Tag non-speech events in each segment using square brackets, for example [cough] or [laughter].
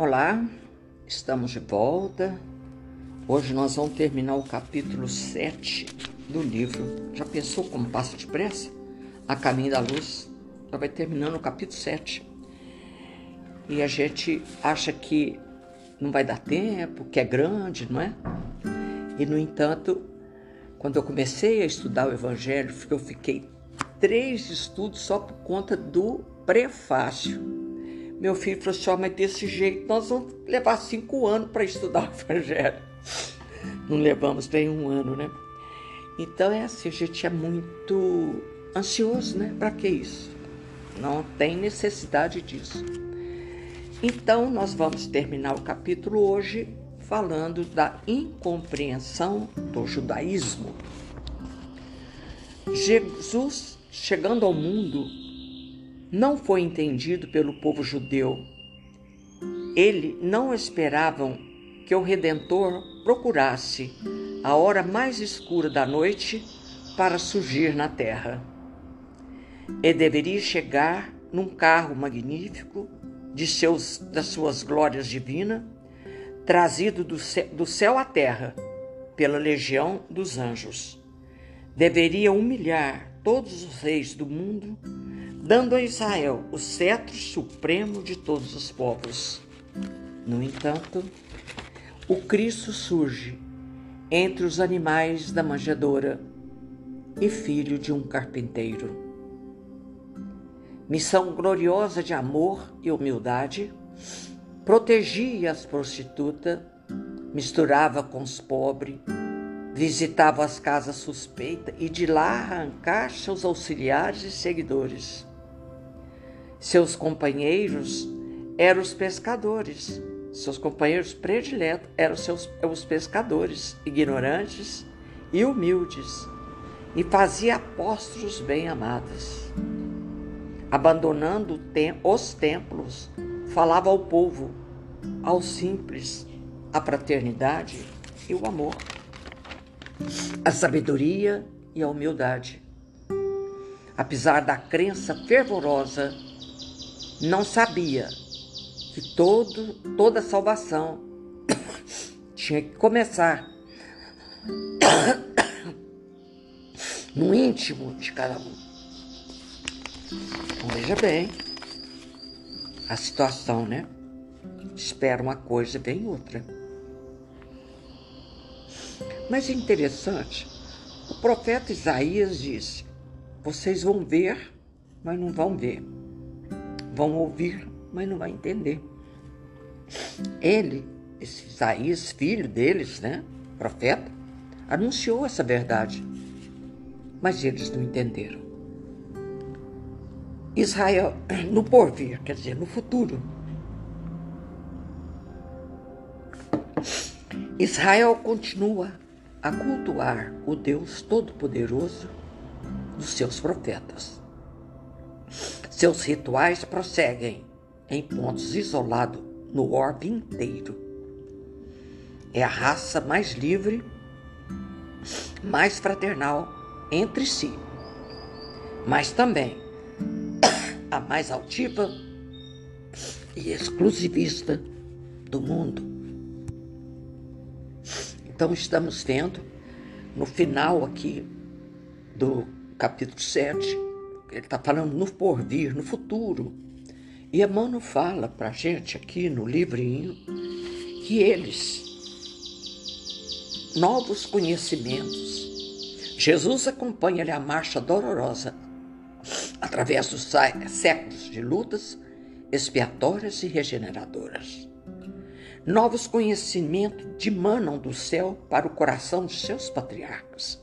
Olá, estamos de volta. Hoje nós vamos terminar o capítulo 7 do livro. Já pensou como passa depressa? A Caminho da Luz. Já vai terminando o capítulo 7. E a gente acha que não vai dar tempo, que é grande, não é? E, no entanto, quando eu comecei a estudar o Evangelho, eu fiquei três estudos só por conta do prefácio meu filho falou assim: oh, mas desse jeito nós vamos levar cinco anos para estudar [laughs] o Evangelho. Não levamos bem um ano, né? Então é assim, a gente é muito ansioso, né? Para que isso? Não tem necessidade disso. Então, nós vamos terminar o capítulo hoje falando da incompreensão do judaísmo. Jesus, chegando ao mundo, não foi entendido pelo povo judeu. Ele não esperavam que o Redentor procurasse a hora mais escura da noite para surgir na terra. E deveria chegar num carro magnífico de seus, das suas glórias divinas, trazido do do céu à terra pela legião dos anjos. Deveria humilhar todos os reis do mundo dando a Israel o cetro supremo de todos os povos. No entanto, o Cristo surge entre os animais da manjedoura e filho de um carpinteiro. Missão gloriosa de amor e humildade, protegia as prostitutas, misturava com os pobres, visitava as casas suspeitas e de lá arrancar seus auxiliares e seguidores. Seus companheiros eram os pescadores. Seus companheiros prediletos eram seus, os pescadores, ignorantes e humildes, e fazia apóstolos bem amados. Abandonando os templos, falava ao povo, aos simples, a fraternidade e o amor, a sabedoria e a humildade. Apesar da crença fervorosa não sabia que todo, toda salvação [coughs] tinha que começar [coughs] no íntimo de cada um. Então, veja bem a situação, né? Espera uma coisa vem outra. Mas é interessante, o profeta Isaías disse: Vocês vão ver, mas não vão ver vão ouvir, mas não vai entender. Ele, esse Isaías, filho deles, né, profeta, anunciou essa verdade, mas eles não entenderam. Israel, no porvir, quer dizer, no futuro, Israel continua a cultuar o Deus Todo-Poderoso dos seus profetas. Seus rituais prosseguem em pontos isolados no orbe inteiro. É a raça mais livre, mais fraternal entre si, mas também a mais altiva e exclusivista do mundo. Então, estamos vendo no final aqui do capítulo 7 ele está falando no porvir, no futuro. E Emmanuel fala para a gente aqui no livrinho que eles, novos conhecimentos, Jesus acompanha-lhe a marcha dolorosa através dos séculos de lutas expiatórias e regeneradoras. Novos conhecimentos dimanam do céu para o coração de seus patriarcas.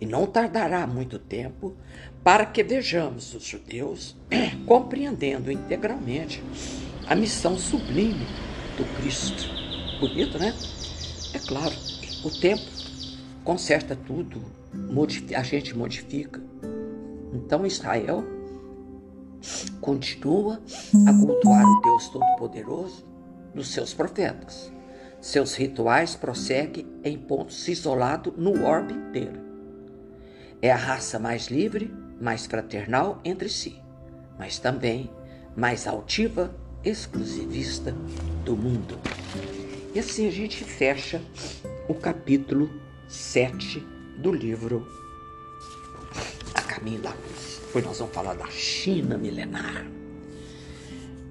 E não tardará muito tempo para que vejamos os judeus [clears throat] compreendendo integralmente a missão sublime do Cristo. Bonito, né? É claro, o tempo conserta tudo, a gente modifica. Então Israel continua a cultuar o Deus Todo-Poderoso dos seus profetas. Seus rituais prosseguem em pontos isolados no orbe inteiro. É a raça mais livre mais fraternal entre si, mas também mais altiva exclusivista do mundo. E assim a gente fecha o capítulo 7 do livro A Caminho da Luz. Depois nós vamos falar da China milenar.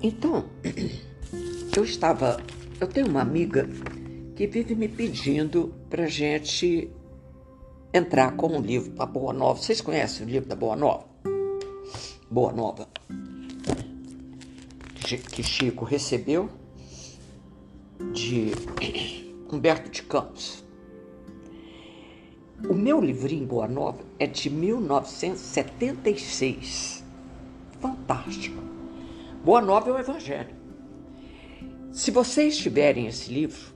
Então, [clears throat] eu estava. Eu tenho uma amiga que vive me pedindo para gente entrar com um livro para Boa Nova. Vocês conhecem o livro da Boa Nova? Boa Nova. Que Chico recebeu de [coughs] Humberto de Campos. O meu livrinho Boa Nova é de 1976. Fantástico. Boa Nova é o Evangelho. Se vocês tiverem esse livro,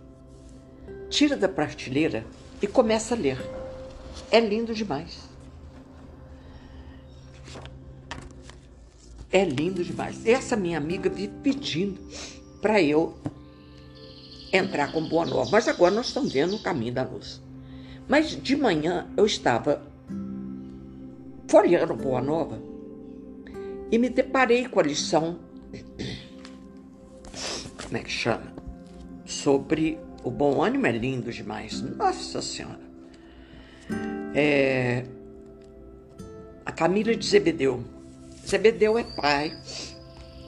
tira da prateleira e começa a ler. É lindo demais. É lindo demais. Essa minha amiga vive pedindo para eu entrar com Boa Nova. Mas agora nós estamos vendo o caminho da luz. Mas de manhã eu estava folheando Boa Nova e me deparei com a lição. Como é que chama? Sobre o bom ânimo é lindo demais. Nossa Senhora. É, a Camila de Zebedeu. Zebedeu é pai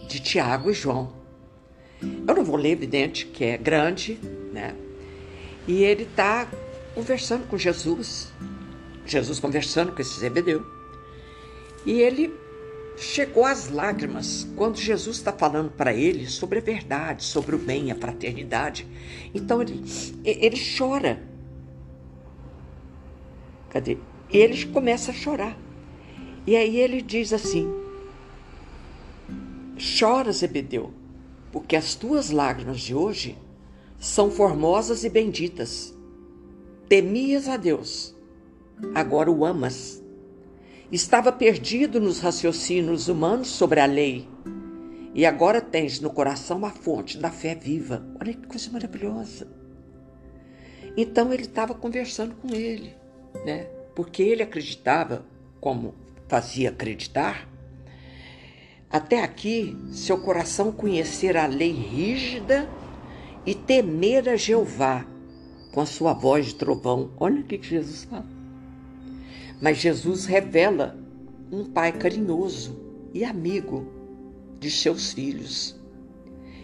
de Tiago e João. Eu não vou ler, evidente, que é grande, né? E ele está conversando com Jesus. Jesus conversando com esse Zebedeu. E ele chegou às lágrimas quando Jesus está falando para ele sobre a verdade, sobre o bem, a fraternidade. Então ele, ele chora. Cadê? Ele começa a chorar. E aí ele diz assim: Chora, Zebedeu, porque as tuas lágrimas de hoje são formosas e benditas. Temias a Deus, agora o amas Estava perdido nos raciocínios humanos sobre a lei. E agora tens no coração a fonte da fé viva. Olha que coisa maravilhosa. Então ele estava conversando com ele, né? Porque ele acreditava, como fazia acreditar, até aqui seu coração conhecer a lei rígida e temer a Jeová com a sua voz de trovão. Olha o que Jesus fala. Mas Jesus revela um pai carinhoso e amigo de seus filhos.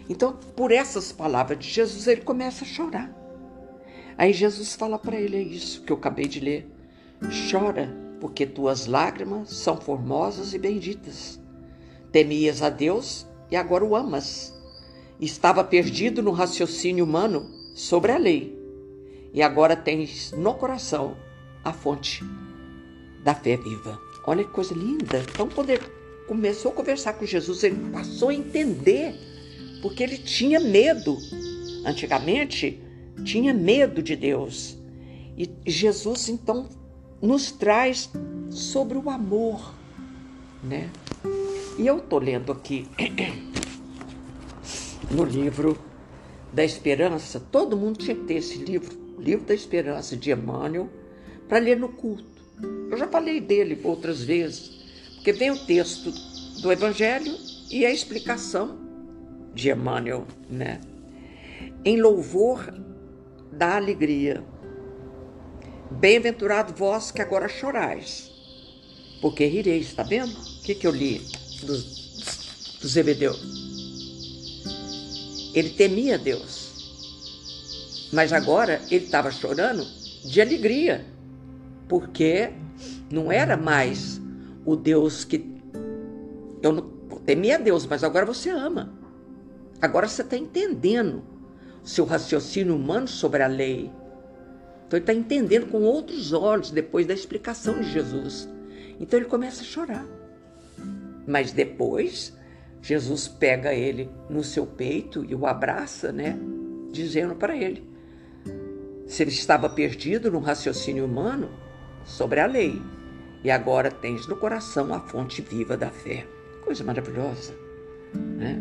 Então, por essas palavras de Jesus, ele começa a chorar. Aí Jesus fala para ele: é isso que eu acabei de ler. Chora, porque tuas lágrimas são formosas e benditas. Temias a Deus e agora o amas. Estava perdido no raciocínio humano sobre a lei, e agora tens no coração a fonte da fé viva. Olha que coisa linda. Então, quando ele começou a conversar com Jesus, ele passou a entender, porque ele tinha medo. Antigamente, tinha medo de Deus. E Jesus, então, nos traz sobre o amor, né? E eu estou lendo aqui [clears throat] no livro da Esperança. Todo mundo tinha que ter esse livro, livro da Esperança de Emmanuel, para ler no culto. Eu já falei dele outras vezes, porque vem o texto do Evangelho e a explicação de Emmanuel, né? Em louvor da alegria. Bem-aventurado vós que agora chorais, porque rireis, está vendo? O que, que eu li do, do Zebedeu? Ele temia Deus, mas agora ele estava chorando de alegria porque não era mais o Deus que. Eu não temia Deus, mas agora você ama. Agora você está entendendo seu raciocínio humano sobre a lei. Então ele está entendendo com outros olhos depois da explicação de Jesus. Então ele começa a chorar. Mas depois, Jesus pega ele no seu peito e o abraça, né? Dizendo para ele: se ele estava perdido no raciocínio humano, sobre a lei, e agora tens no coração a fonte viva da fé. Coisa maravilhosa, né?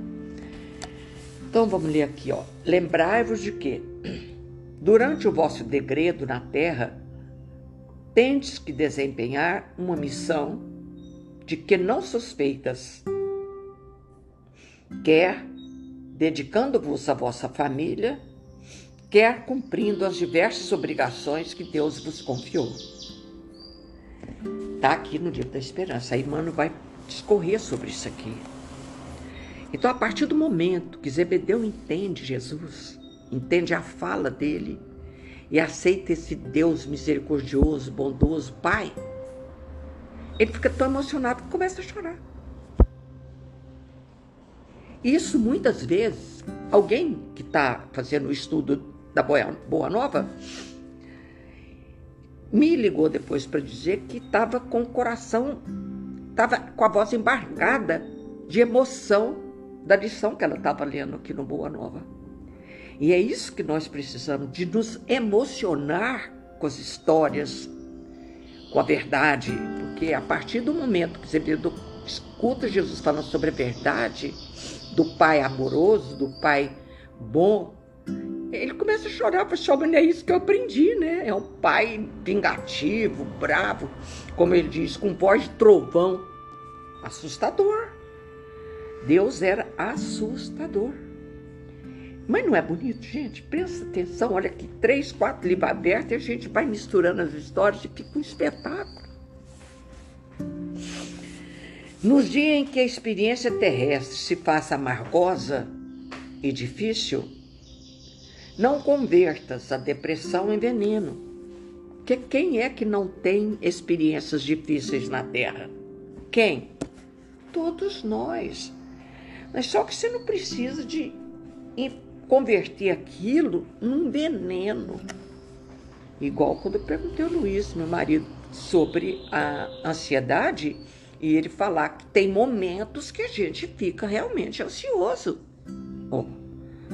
Então vamos ler aqui, ó. Lembrai-vos de que, durante o vosso degredo na terra, tendes que desempenhar uma missão de que não suspeitas, quer dedicando-vos à vossa família, quer cumprindo as diversas obrigações que Deus vos confiou. Está aqui no livro da esperança. Aí Mano vai discorrer sobre isso aqui. Então, a partir do momento que Zebedeu entende Jesus, entende a fala dele e aceita esse Deus misericordioso, bondoso, Pai, ele fica tão emocionado que começa a chorar. Isso muitas vezes, alguém que está fazendo o estudo da Boa Nova me ligou depois para dizer que estava com o coração, estava com a voz embargada de emoção da lição que ela estava lendo aqui no Boa Nova. E é isso que nós precisamos, de nos emocionar com as histórias, com a verdade, porque a partir do momento que você escuta Jesus falando sobre a verdade, do pai amoroso, do pai bom, ele começa a chorar, para assim, é isso que eu aprendi, né? É um pai vingativo, bravo, como ele diz, com voz de trovão, assustador. Deus era assustador. Mas não é bonito, gente? Presta atenção, olha aqui, três, quatro livros abertos e a gente vai misturando as histórias e fica um espetáculo. Nos dias em que a experiência terrestre se faça amargosa e difícil, não convertas a depressão em veneno. Porque quem é que não tem experiências difíceis na Terra? Quem? Todos nós. Mas só que você não precisa de converter aquilo num veneno. Igual quando eu perguntei ao Luiz, meu marido, sobre a ansiedade, e ele falar que tem momentos que a gente fica realmente ansioso. Oh,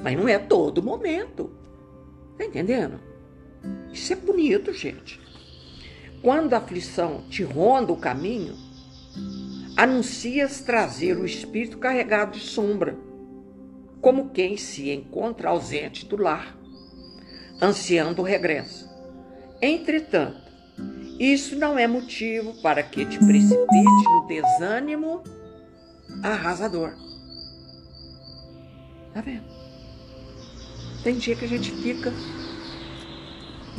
mas não é todo momento. Tá entendendo? Isso é bonito, gente. Quando a aflição te ronda o caminho, anuncias trazer o espírito carregado de sombra, como quem se encontra ausente do lar, ansiando o regresso. Entretanto, isso não é motivo para que te precipite no desânimo arrasador. Tá vendo? Tem dia que a gente fica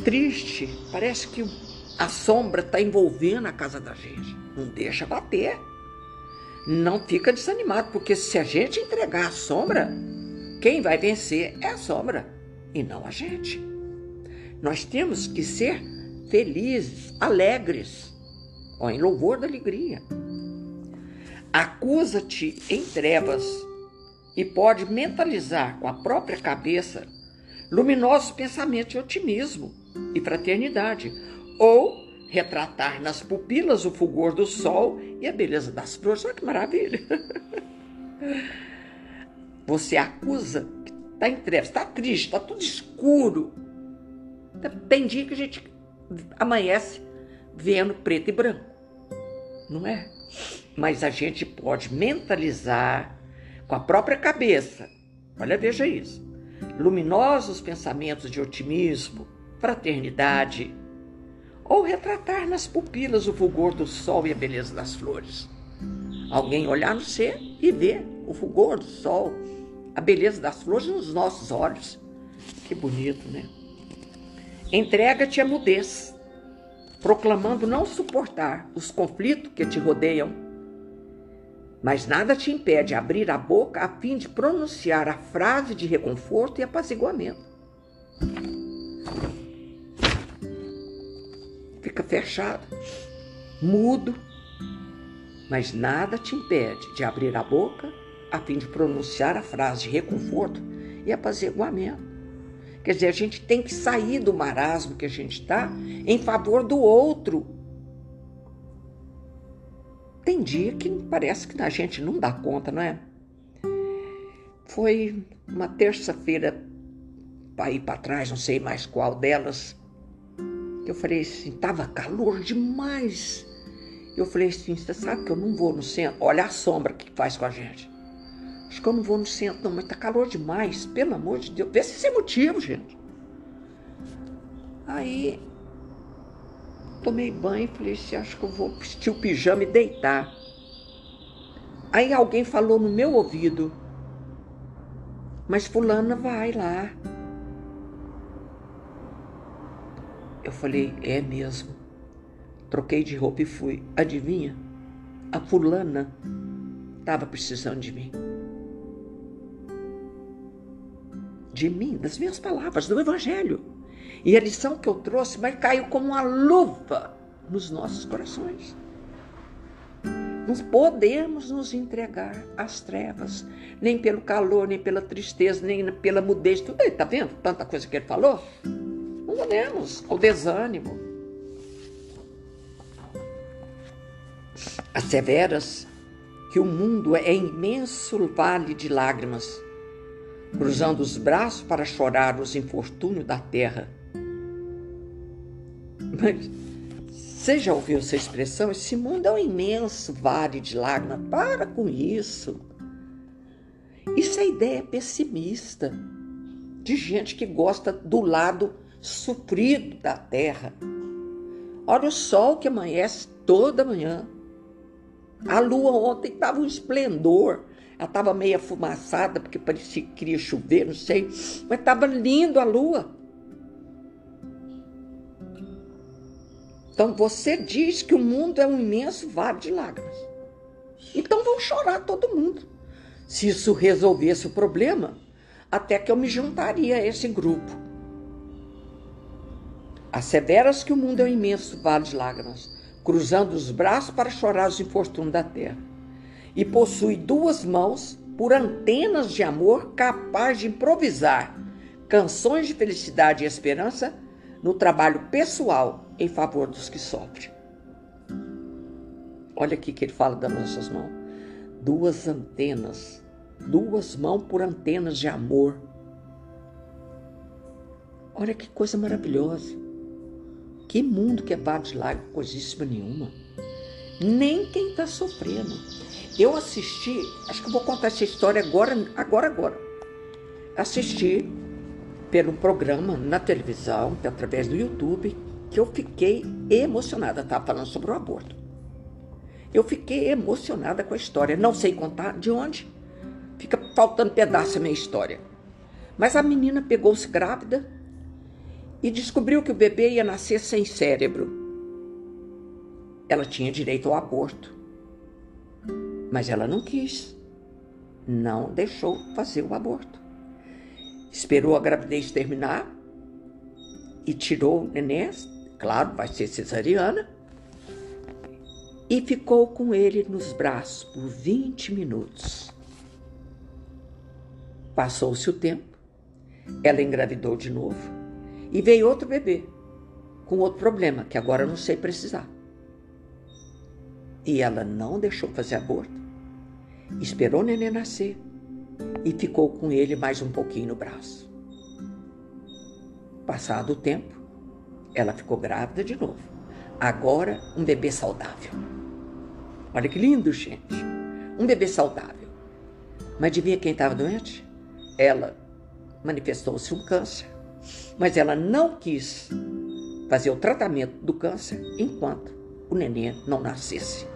triste, parece que a sombra está envolvendo a casa da gente. Não deixa bater não fica desanimado, porque se a gente entregar a sombra, quem vai vencer é a sombra e não a gente. Nós temos que ser felizes, alegres, ó, em louvor da alegria. Acusa-te em trevas e pode mentalizar com a própria cabeça luminosos pensamentos de otimismo e fraternidade, ou retratar nas pupilas o fulgor do sol e a beleza das flores. Olha que maravilha! Você acusa que está em trevas, está triste, está tudo escuro. Tem dia que a gente amanhece vendo preto e branco, não é? Mas a gente pode mentalizar com a própria cabeça. Olha, veja isso. Luminosos pensamentos de otimismo, fraternidade, ou retratar nas pupilas o fulgor do sol e a beleza das flores. Alguém olhar no ser e ver o fulgor do sol, a beleza das flores nos nossos olhos. Que bonito, né? Entrega-te à mudez, proclamando não suportar os conflitos que te rodeiam, mas nada te impede abrir a boca a fim de pronunciar a frase de reconforto e apaziguamento fica fechado, mudo, mas nada te impede de abrir a boca a fim de pronunciar a frase de reconforto e apaziguamento. Quer dizer, a gente tem que sair do marasmo que a gente está em favor do outro. Tem dia que parece que a gente não dá conta, não é? Foi uma terça-feira, para ir para trás, não sei mais qual delas, eu falei assim, tava calor demais. Eu falei assim, você sabe que eu não vou no centro? Olha a sombra que faz com a gente. Acho que eu não vou no centro, não, mas tá calor demais, pelo amor de Deus. Vê se é motivo, gente. Aí tomei banho e falei assim, acho que eu vou vestir o pijama e deitar. Aí alguém falou no meu ouvido, Mas fulana vai lá. Eu falei, é mesmo. Troquei de roupa e fui. Adivinha? A fulana estava precisando de mim. De mim, das minhas palavras, do Evangelho. E a lição que eu trouxe, mas caiu como uma luva nos nossos corações. Não podemos nos entregar às trevas, nem pelo calor, nem pela tristeza, nem pela mudez. Tudo aí, tá vendo? Tanta coisa que ele falou. Podemos, ao desânimo. Asseveras que o mundo é imenso vale de lágrimas, cruzando os braços para chorar os infortúnios da terra. Mas você já ouviu essa expressão? Esse mundo é um imenso vale de lágrimas. Para com isso. Isso é ideia pessimista de gente que gosta do lado sofrido da terra. Olha o sol que amanhece toda manhã. A lua ontem estava um esplendor. Ela estava meio fumaçada, porque parecia que queria chover, não sei. Mas estava lindo a lua. Então você diz que o mundo é um imenso vale de lágrimas. Então vão chorar todo mundo. Se isso resolvesse o problema, até que eu me juntaria a esse grupo. Asseveras que o mundo é um imenso vale de lágrimas cruzando os braços para chorar os infortúnios da terra. E possui duas mãos por antenas de amor capaz de improvisar canções de felicidade e esperança no trabalho pessoal em favor dos que sofrem. Olha aqui que ele fala das nossas mãos. Duas antenas, duas mãos por antenas de amor. Olha que coisa maravilhosa. Que mundo que é vado de lágrimas, coisíssima nenhuma. Nem quem está sofrendo. Eu assisti, acho que vou contar essa história agora, agora, agora. Assisti pelo programa na televisão, através do YouTube, que eu fiquei emocionada. Estava falando sobre o aborto. Eu fiquei emocionada com a história. Não sei contar de onde. Fica faltando pedaço a minha história. Mas a menina pegou-se grávida e descobriu que o bebê ia nascer sem cérebro. Ela tinha direito ao aborto, mas ela não quis. Não deixou fazer o aborto. Esperou a gravidez terminar e tirou o neném, claro, vai ser cesariana, e ficou com ele nos braços por 20 minutos. Passou-se o tempo, ela engravidou de novo e veio outro bebê com outro problema, que agora eu não sei precisar. E ela não deixou fazer aborto, esperou o neném nascer e ficou com ele mais um pouquinho no braço. Passado o tempo, ela ficou grávida de novo. Agora, um bebê saudável. Olha que lindo, gente. Um bebê saudável. Mas adivinha quem estava doente? Ela manifestou-se um câncer mas ela não quis fazer o tratamento do câncer enquanto o neném não nascesse,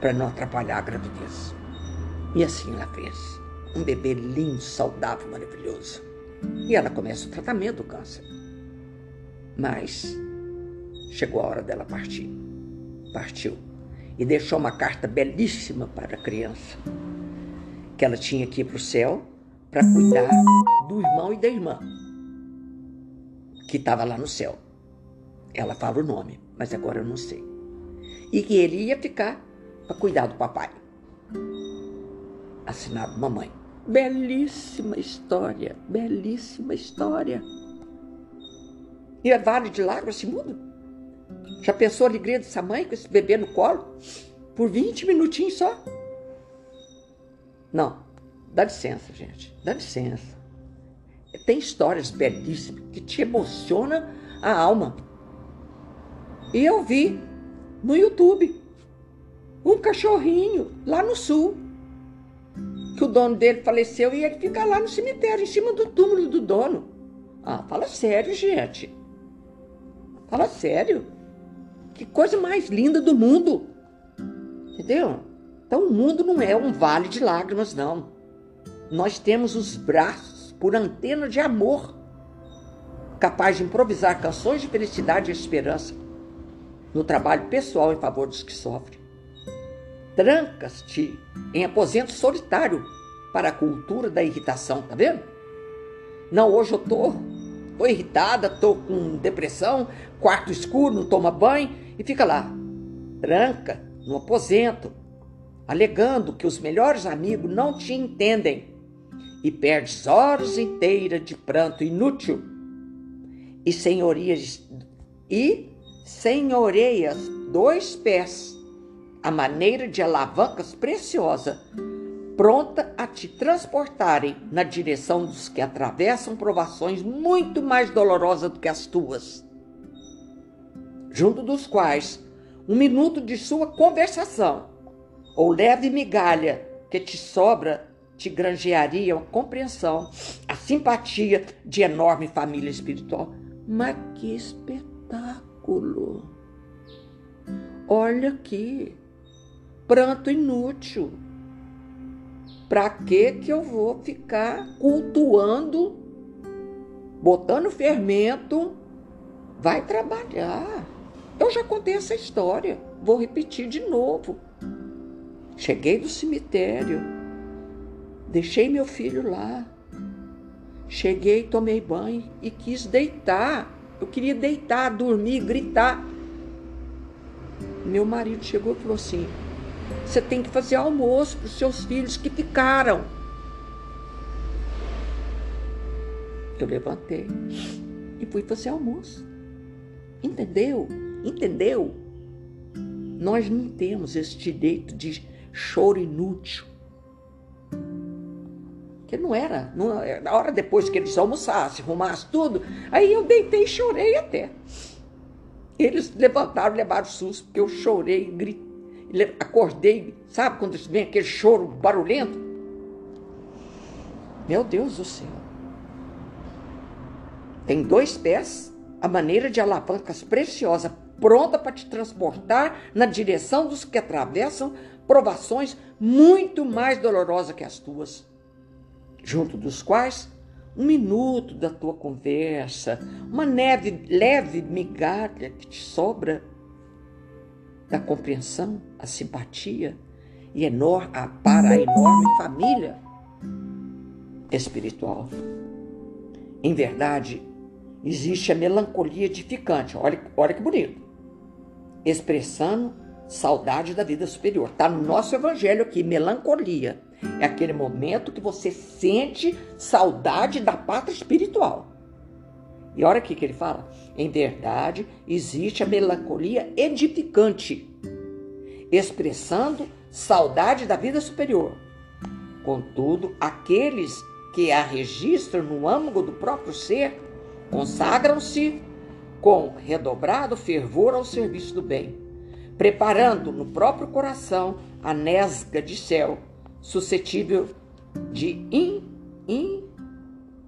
para não atrapalhar a gravidez. E assim ela fez. Um bebê lindo, saudável, maravilhoso. E ela começa o tratamento do câncer. Mas chegou a hora dela partir. Partiu. E deixou uma carta belíssima para a criança. Que ela tinha que ir para o céu para cuidar do irmão e da irmã que estava lá no céu. Ela fala o nome, mas agora eu não sei. E que ele ia ficar para cuidar do papai. Assinado mamãe. Belíssima história, belíssima história. E é Vale de Lágrimas esse mundo? Já pensou a alegria dessa mãe com esse bebê no colo? Por 20 minutinhos só? Não, dá licença, gente, dá licença. Tem histórias belíssimas que te emocionam a alma. E eu vi no YouTube um cachorrinho lá no sul, que o dono dele faleceu e ele fica lá no cemitério, em cima do túmulo do dono. Ah, fala sério, gente. Fala sério. Que coisa mais linda do mundo. Entendeu? Então o mundo não é um vale de lágrimas, não. Nós temos os braços por antena de amor, capaz de improvisar canções de felicidade e esperança no trabalho pessoal em favor dos que sofrem. Trancas-te em aposento solitário para a cultura da irritação, tá vendo? Não, hoje eu tô, tô irritada, tô com depressão, quarto escuro, não toma banho e fica lá, tranca no aposento, alegando que os melhores amigos não te entendem e perdes horas inteiras de pranto inútil e senhorias e senhoreias dois pés a maneira de alavancas preciosa pronta a te transportarem na direção dos que atravessam provações muito mais dolorosas do que as tuas, junto dos quais um minuto de sua conversação ou leve migalha que te sobra te granjearia a compreensão, a simpatia de enorme família espiritual. Mas que espetáculo! Olha aqui, pranto inútil para que que eu vou ficar cultuando, botando fermento? Vai trabalhar. Eu já contei essa história, vou repetir de novo. Cheguei do cemitério, deixei meu filho lá. Cheguei, tomei banho e quis deitar. Eu queria deitar, dormir, gritar. Meu marido chegou e falou assim: você tem que fazer almoço para os seus filhos que ficaram. Eu levantei e fui fazer almoço. Entendeu? Entendeu? Nós não temos esse direito de choro inútil. Que não era. Não, na hora depois que eles almoçassem, arrumassem tudo, aí eu deitei e chorei até. Eles levantaram, levaram susto, porque eu chorei, gritei acordei, sabe quando vem aquele choro barulhento? Meu Deus do céu. Tem dois pés, a maneira de alavancas preciosa, pronta para te transportar na direção dos que atravessam provações muito mais dolorosas que as tuas, junto dos quais um minuto da tua conversa, uma neve, leve migalha que te sobra da compreensão, a simpatia e enorme, para a enorme família espiritual. Em verdade, existe a melancolia edificante, olha, olha que bonito, expressando saudade da vida superior. Está no nosso evangelho aqui, melancolia. É aquele momento que você sente saudade da pátria espiritual. E olha aqui que ele fala: em verdade, existe a melancolia edificante, expressando saudade da vida superior. Contudo, aqueles que a registram no âmago do próprio ser consagram-se com redobrado fervor ao serviço do bem, preparando no próprio coração a nesga de céu, suscetível de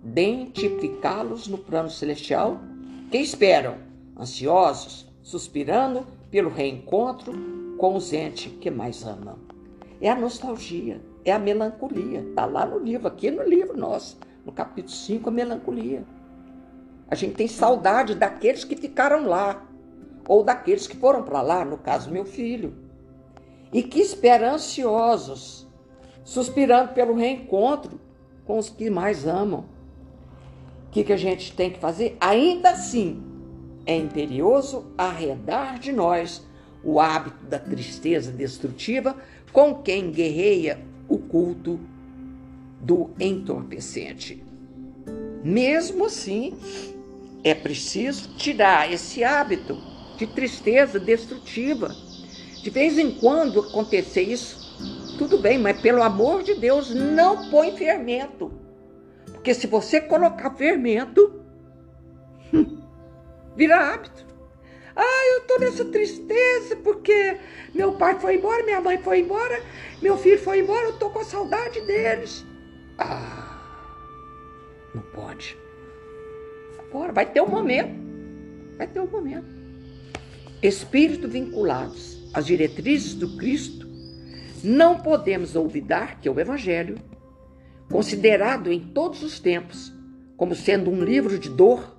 identificá-los no plano celestial, que esperam, ansiosos, suspirando pelo reencontro com os entes que mais amam. É a nostalgia, é a melancolia. Está lá no livro, aqui no livro nosso, no capítulo 5, a melancolia. A gente tem saudade daqueles que ficaram lá, ou daqueles que foram para lá, no caso, meu filho, e que esperam ansiosos, suspirando pelo reencontro com os que mais amam que, que a gente tem que fazer? Ainda assim, é imperioso arredar de nós o hábito da tristeza destrutiva com quem guerreia o culto do entorpecente. Mesmo assim, é preciso tirar esse hábito de tristeza destrutiva. De vez em quando acontecer isso, tudo bem, mas pelo amor de Deus, não põe fermento porque se você colocar fermento, hum, vira hábito. Ah, eu tô nessa tristeza porque meu pai foi embora, minha mãe foi embora, meu filho foi embora, eu tô com a saudade deles. Ah, não pode. Agora vai ter um momento. Vai ter um momento. Espírito vinculados às diretrizes do Cristo, não podemos olvidar que o Evangelho considerado em todos os tempos como sendo um livro de dor,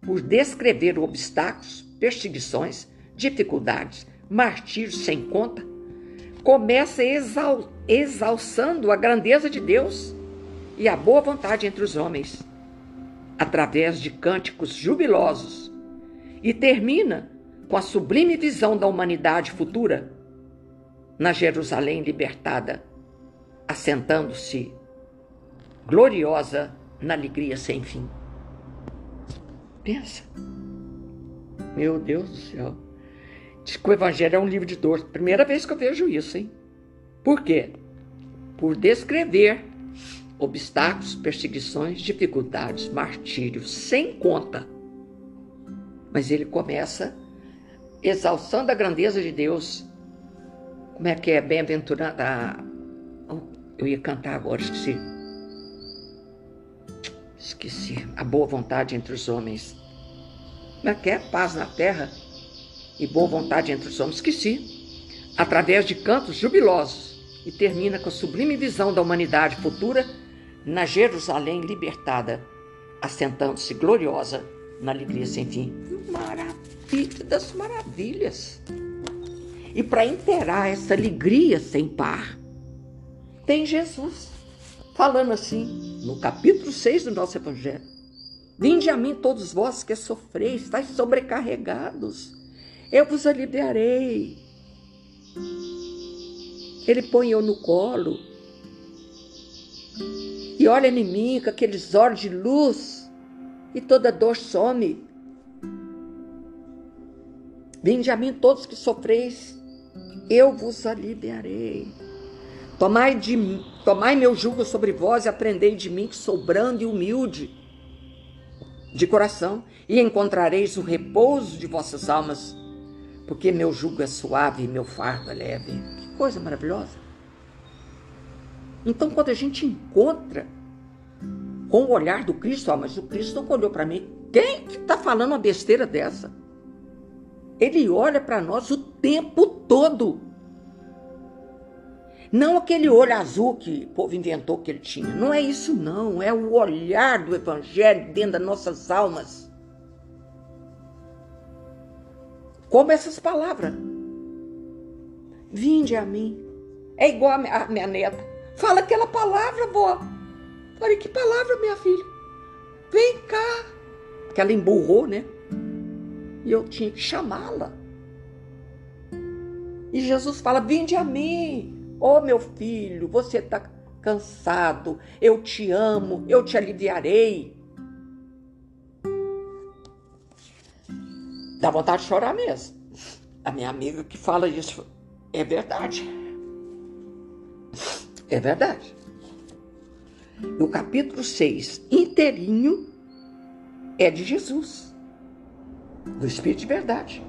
por descrever obstáculos, perseguições, dificuldades, martírios sem conta, começa exal exalçando a grandeza de Deus e a boa vontade entre os homens, através de cânticos jubilosos, e termina com a sublime visão da humanidade futura na Jerusalém libertada, assentando-se gloriosa na alegria sem fim. Pensa. Meu Deus do céu. Diz que o Evangelho é um livro de dor. Primeira vez que eu vejo isso, hein? Por quê? Por descrever obstáculos, perseguições, dificuldades, martírios, sem conta. Mas ele começa exalçando a grandeza de Deus. Como é que é? Bem-aventurada. Eu ia cantar agora, esqueci. Esqueci. A boa vontade entre os homens. Como é que é? Paz na terra e boa vontade entre os homens. Esqueci. Através de cantos jubilosos. E termina com a sublime visão da humanidade futura na Jerusalém libertada, assentando-se gloriosa na alegria sem fim. Maravilha das maravilhas. E para inteirar essa alegria sem par, tem Jesus falando assim, no capítulo 6 do nosso Evangelho. Vinde a mim todos vós que sofreis, estáis sobrecarregados, eu vos aliviarei. Ele põe eu no colo e olha em mim com aqueles olhos de luz e toda dor some. Vinde a mim todos que sofreis, eu vos aliviarei. Tomai, de, tomai meu jugo sobre vós e aprendei de mim, que sou brando e humilde de coração, e encontrareis o repouso de vossas almas, porque meu jugo é suave e meu fardo é leve. Que coisa maravilhosa! Então, quando a gente encontra com o olhar do Cristo, ah, mas o Cristo não olhou para mim. Quem que está falando uma besteira dessa? Ele olha para nós o tempo todo. Não aquele olho azul que o povo inventou que ele tinha. Não é isso, não. É o olhar do Evangelho dentro das nossas almas. Como essas palavras. Vinde a mim. É igual a minha, a minha neta. Fala aquela palavra, vó. Falei, que palavra, minha filha? Vem cá. Que ela emburrou, né? E eu tinha que chamá-la. E Jesus fala: Vinde a mim. Oh, meu filho, você está cansado, eu te amo, eu te aliviarei. Dá vontade de chorar mesmo. A minha amiga que fala isso é verdade. É verdade. No capítulo 6, inteirinho, é de Jesus, do Espírito de Verdade.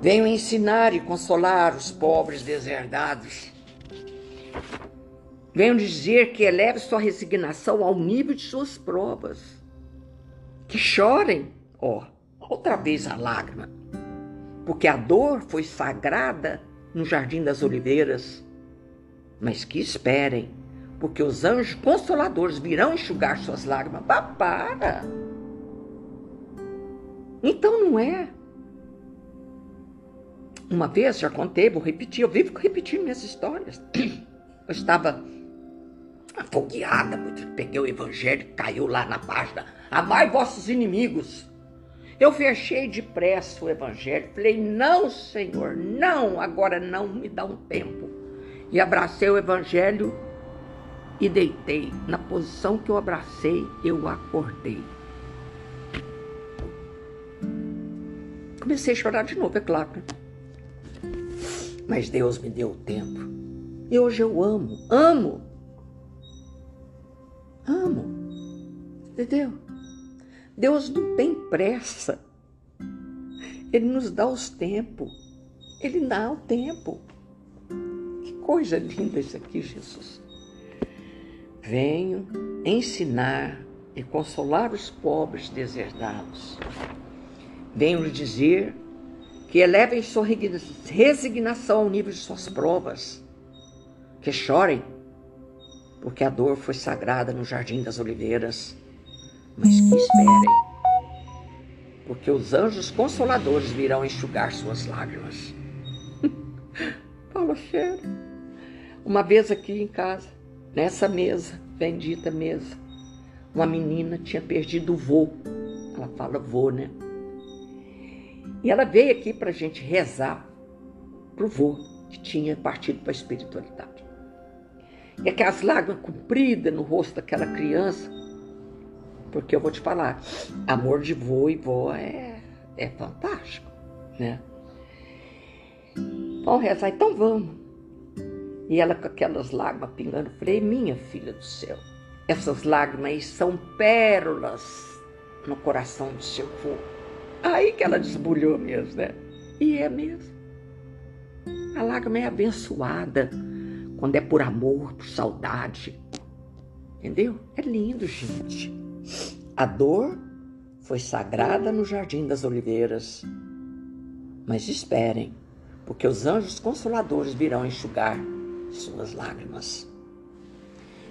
Venho ensinar e consolar os pobres deserdados. Venho dizer que eleve sua resignação ao nível de suas provas. Que chorem, ó, outra vez a lágrima, porque a dor foi sagrada no jardim das oliveiras. Mas que esperem, porque os anjos consoladores virão enxugar suas lágrimas. Bah, para! Então não é uma vez, já contei, vou repetir, eu vivo repetindo minhas histórias. [clears throat] Eu estava afogueada, peguei o evangelho, caiu lá na página. Amai vossos inimigos. Eu fechei depressa o evangelho, falei: Não, Senhor, não, agora não me dá um tempo. E abracei o evangelho e deitei. Na posição que eu abracei, eu acordei. Comecei a chorar de novo, é claro. Né? Mas Deus me deu tempo. E hoje eu amo, amo. Amo. Entendeu? Deus não tem pressa. Ele nos dá os tempos. Ele dá o tempo. Que coisa linda isso aqui, Jesus. Venho ensinar e consolar os pobres deserdados. Venho lhe dizer que elevem sua resignação ao nível de suas provas, que chorem, porque a dor foi sagrada no jardim das oliveiras. Mas que esperem, porque os anjos consoladores virão enxugar suas lágrimas. [laughs] Paulo Cheiro, uma vez aqui em casa, nessa mesa, bendita mesa, uma menina tinha perdido o vô. Ela fala vô, né? E ela veio aqui para a gente rezar pro vô, que tinha partido para a espiritualidade. E aquelas lágrimas compridas no rosto daquela criança, porque eu vou te falar, amor de vô e vó é, é fantástico, né? Vamos rezar, então vamos. E ela com aquelas lágrimas pingando, falei, minha filha do céu, essas lágrimas são pérolas no coração do seu vô. Aí que ela desbulhou mesmo, né? E é mesmo. A lágrima é abençoada quando é por amor, por saudade. Entendeu? É lindo, gente. A dor foi sagrada no Jardim das Oliveiras. Mas esperem, porque os anjos consoladores virão enxugar suas lágrimas.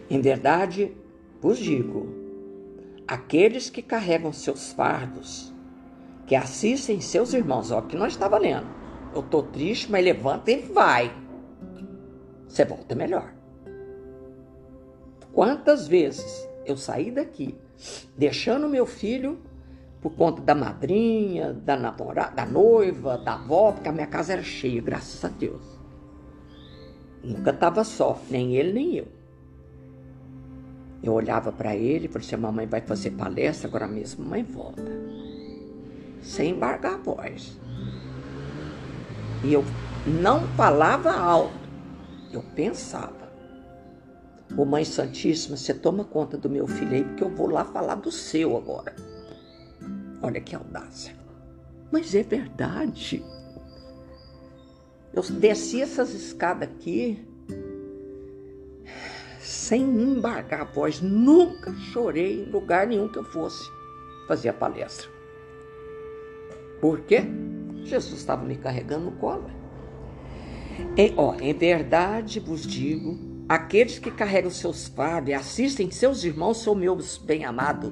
Em verdade, vos digo: aqueles que carregam seus fardos, que assistem seus irmãos, ó, que nós estava lendo. Eu tô triste, mas levanta e vai. Você volta melhor. Quantas vezes eu saí daqui deixando meu filho por conta da madrinha, da namorada, da noiva, da avó, porque a minha casa era cheia, graças a Deus. Nunca estava só, nem ele nem eu. Eu olhava para ele e falei assim: mamãe vai fazer palestra agora mesmo, mãe volta. Sem embargar a voz. E eu não falava alto, eu pensava. Ô Mãe Santíssima, você toma conta do meu filho aí, porque eu vou lá falar do seu agora. Olha que audácia. Mas é verdade. Eu desci essas escadas aqui sem embargar a voz. Nunca chorei em lugar nenhum que eu fosse fazer a palestra. Por quê? Jesus estava me carregando no colo. Em, ó, em verdade vos digo, aqueles que carregam seus fardos e assistem seus irmãos são meus bem-amados.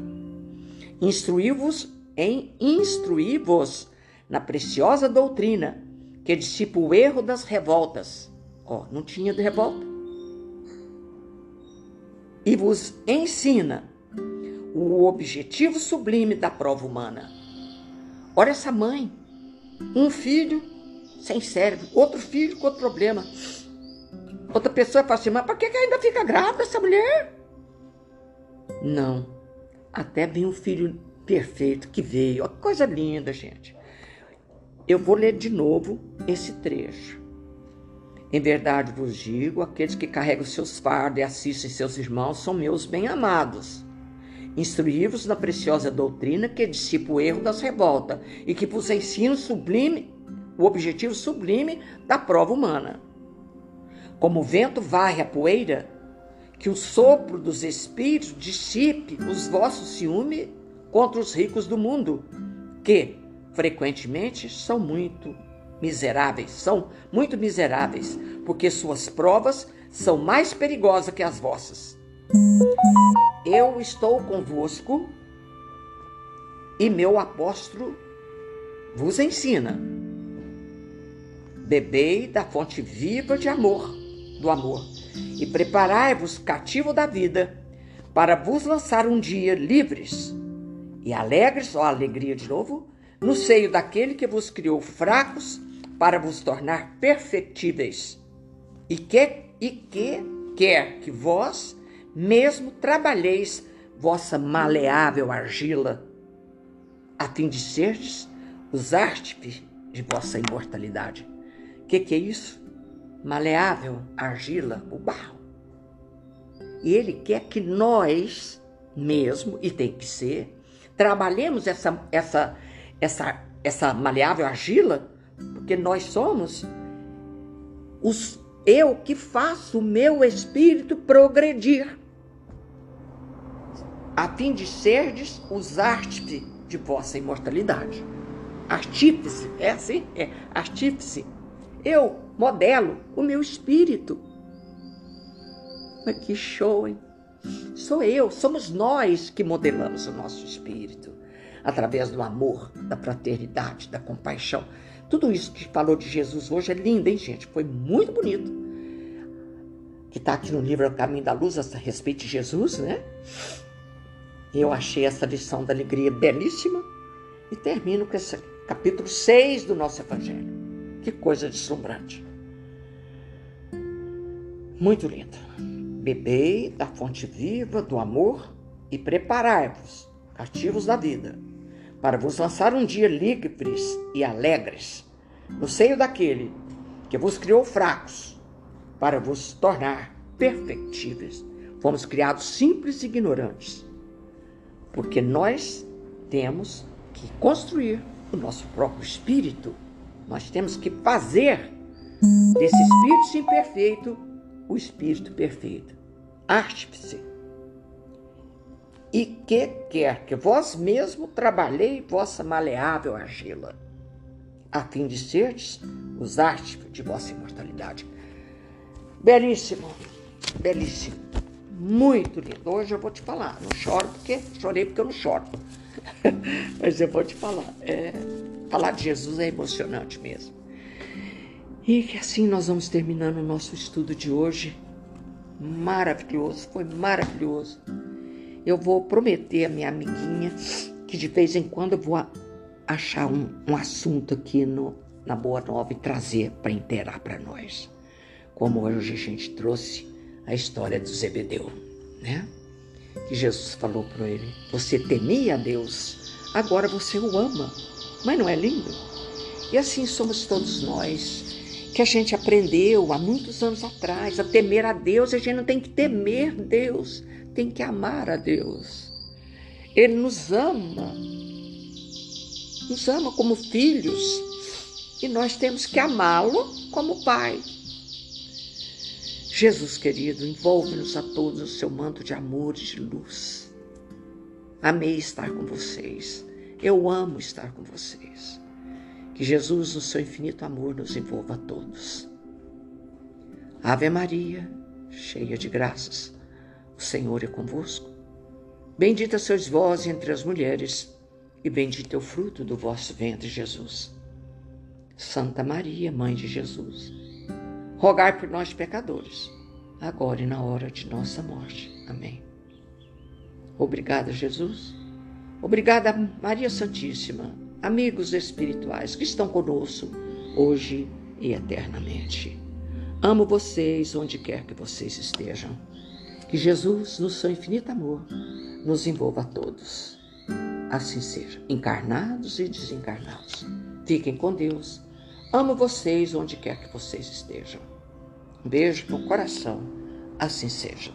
Instruí-vos em instruí-vos na preciosa doutrina que dissipa o erro das revoltas. Ó, não tinha de revolta. E vos ensina o objetivo sublime da prova humana. Olha essa mãe, um filho sem cérebro, outro filho com outro problema. Outra pessoa fala assim, mas por que ainda fica grávida essa mulher? Não, até vem um filho perfeito que veio. Olha que coisa linda, gente. Eu vou ler de novo esse trecho. Em verdade vos digo: aqueles que carregam seus fardos e assistem seus irmãos são meus bem-amados. Instruí-vos na preciosa doutrina que dissipa o erro das revoltas e que vos ensina o sublime, o objetivo sublime da prova humana. Como o vento varre a poeira, que o sopro dos espíritos dissipe os vossos ciúmes contra os ricos do mundo, que frequentemente são muito miseráveis, são muito miseráveis, porque suas provas são mais perigosas que as vossas. Eu estou convosco e meu apóstolo vos ensina. Bebei da fonte viva de amor, do amor, e preparai-vos cativo da vida, para vos lançar um dia livres e alegres, ó alegria de novo, no seio daquele que vos criou fracos para vos tornar perfectíveis, e que, e que quer que vós mesmo trabalheis vossa maleável argila, a fim de serdes os ártipes de vossa imortalidade. O que, que é isso? Maleável, argila, o barro. E ele quer que nós mesmo, e tem que ser, trabalhemos essa, essa, essa, essa maleável argila, porque nós somos os eu que faço o meu espírito progredir, a fim de serdes os artífices de vossa imortalidade. Artífice, é assim? É artífice. Eu modelo o meu espírito. Mas que show, hein? Sou eu, somos nós que modelamos o nosso espírito através do amor, da fraternidade, da compaixão. Tudo isso que falou de Jesus hoje é lindo, hein, gente? Foi muito bonito. Que está aqui no livro O Caminho da Luz a respeito de Jesus, né? Eu achei essa lição da alegria belíssima e termino com esse capítulo 6 do nosso Evangelho. Que coisa deslumbrante. Muito linda. Bebei da fonte viva do amor e preparai-vos, cativos da vida, para vos lançar um dia livres e alegres no seio daquele que vos criou fracos, para vos tornar perfectíveis. Fomos criados simples e ignorantes, porque nós temos que construir o nosso próprio espírito. Nós temos que fazer desse espírito imperfeito o espírito perfeito. Artífice. E que quer que vós mesmo trabalhei vossa maleável argila, a fim de serdes os artífices de vossa imortalidade. Belíssimo, belíssimo, muito lindo. Hoje eu vou te falar, não choro porque chorei porque eu não choro. [laughs] Mas eu vou te falar, é, falar de Jesus é emocionante mesmo. E que assim nós vamos terminando o nosso estudo de hoje. Maravilhoso, foi maravilhoso. Eu vou prometer a minha amiguinha que de vez em quando eu vou achar um, um assunto aqui no, na Boa Nova e trazer para inteirar para nós. Como hoje a gente trouxe a história do Zebedeu, né? que Jesus falou para ele: Você temia a Deus, agora você o ama. Mas não é lindo? E assim somos todos nós, que a gente aprendeu há muitos anos atrás a temer a Deus. A gente não tem que temer Deus, tem que amar a Deus. Ele nos ama, nos ama como filhos, e nós temos que amá-lo como pai. Jesus querido, envolve-nos a todos no seu manto de amor e de luz. Amei estar com vocês. Eu amo estar com vocês. Que Jesus, no seu infinito amor, nos envolva a todos. Ave Maria, cheia de graças, o Senhor é convosco. Bendita sois vós entre as mulheres, e bendito é o fruto do vosso ventre, Jesus. Santa Maria, Mãe de Jesus rogai por nós, pecadores, agora e na hora de nossa morte. Amém. Obrigada, Jesus. Obrigada, Maria Santíssima, amigos espirituais que estão conosco hoje e eternamente. Amo vocês onde quer que vocês estejam. Que Jesus, no seu infinito amor, nos envolva a todos. Assim seja, encarnados e desencarnados. Fiquem com Deus Amo vocês onde quer que vocês estejam. Um beijo no coração. Assim seja.